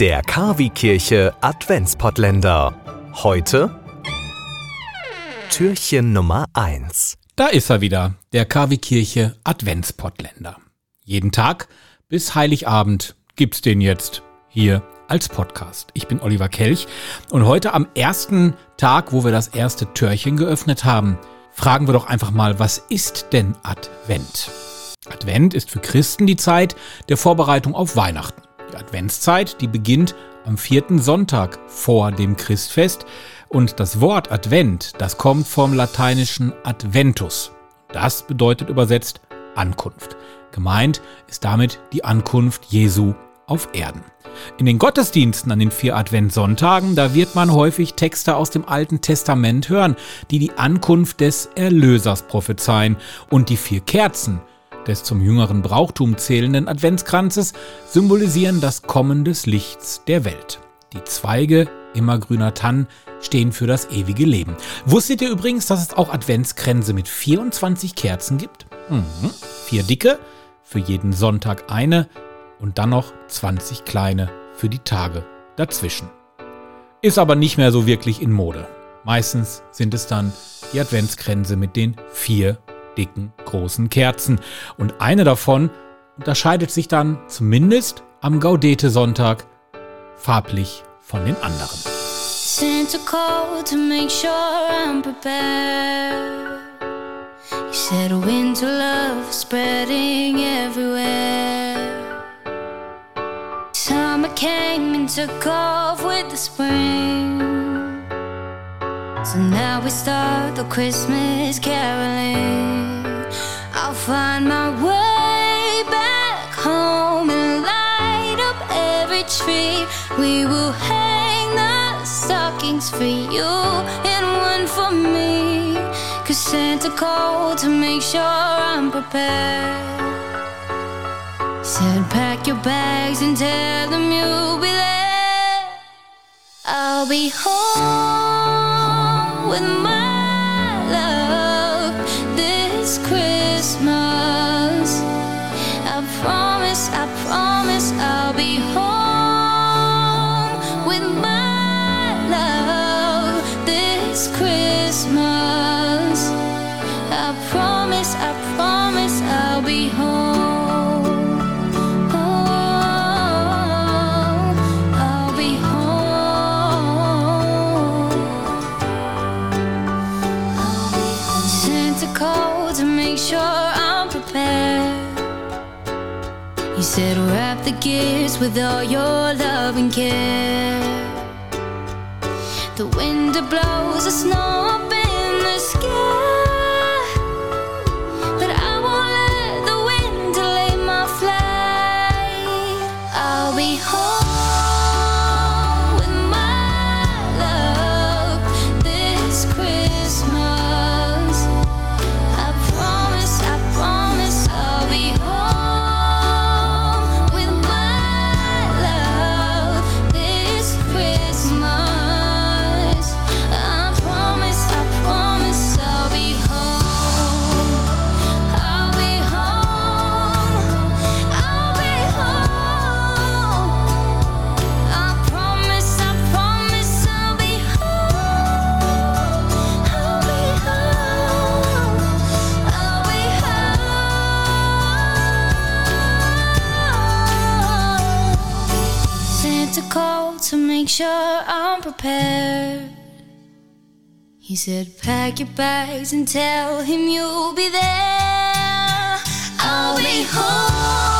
Der Kavi-Kirche Adventspottländer. Heute Türchen Nummer 1. Da ist er wieder, der KW-Kirche Adventspottländer. Jeden Tag bis Heiligabend gibt's den jetzt hier als Podcast. Ich bin Oliver Kelch und heute am ersten Tag, wo wir das erste Türchen geöffnet haben, fragen wir doch einfach mal, was ist denn Advent? Advent ist für Christen die Zeit der Vorbereitung auf Weihnachten. Die Adventszeit, die beginnt am vierten Sonntag vor dem Christfest und das Wort Advent, das kommt vom lateinischen Adventus. Das bedeutet übersetzt Ankunft. Gemeint ist damit die Ankunft Jesu auf Erden. In den Gottesdiensten an den vier Adventssonntagen, da wird man häufig Texte aus dem Alten Testament hören, die die Ankunft des Erlösers prophezeien. Und die vier Kerzen des zum jüngeren Brauchtum zählenden Adventskranzes symbolisieren das Kommen des Lichts der Welt. Die Zweige immergrüner Tannen stehen für das ewige Leben. Wusstet ihr übrigens, dass es auch Adventskränze mit 24 Kerzen gibt? Mhm. Vier dicke, für jeden Sonntag eine und dann noch 20 kleine für die Tage dazwischen. Ist aber nicht mehr so wirklich in Mode. Meistens sind es dann die Adventskränze mit den vier dicken großen Kerzen. Und eine davon unterscheidet sich dann zumindest am Gaudete-Sonntag farblich von den anderen. Santa called to make sure I'm prepared. He said winter love spreading everywhere. Summer came and took off with the spring. So now we start the Christmas caroling. I'll find my way back home and light up every tree. We will hang the stockings for you and one for me. Cause Santa called to make sure I'm prepared. Said pack your bags and tell them you'll be there. I'll be home with my love this Christmas. Santa called to make sure I'm prepared. He said, wrap the gifts with all your love and care. The wind blows the snow to make sure I'm prepared. He said, Pack your bags and tell him you'll be there. I'll be home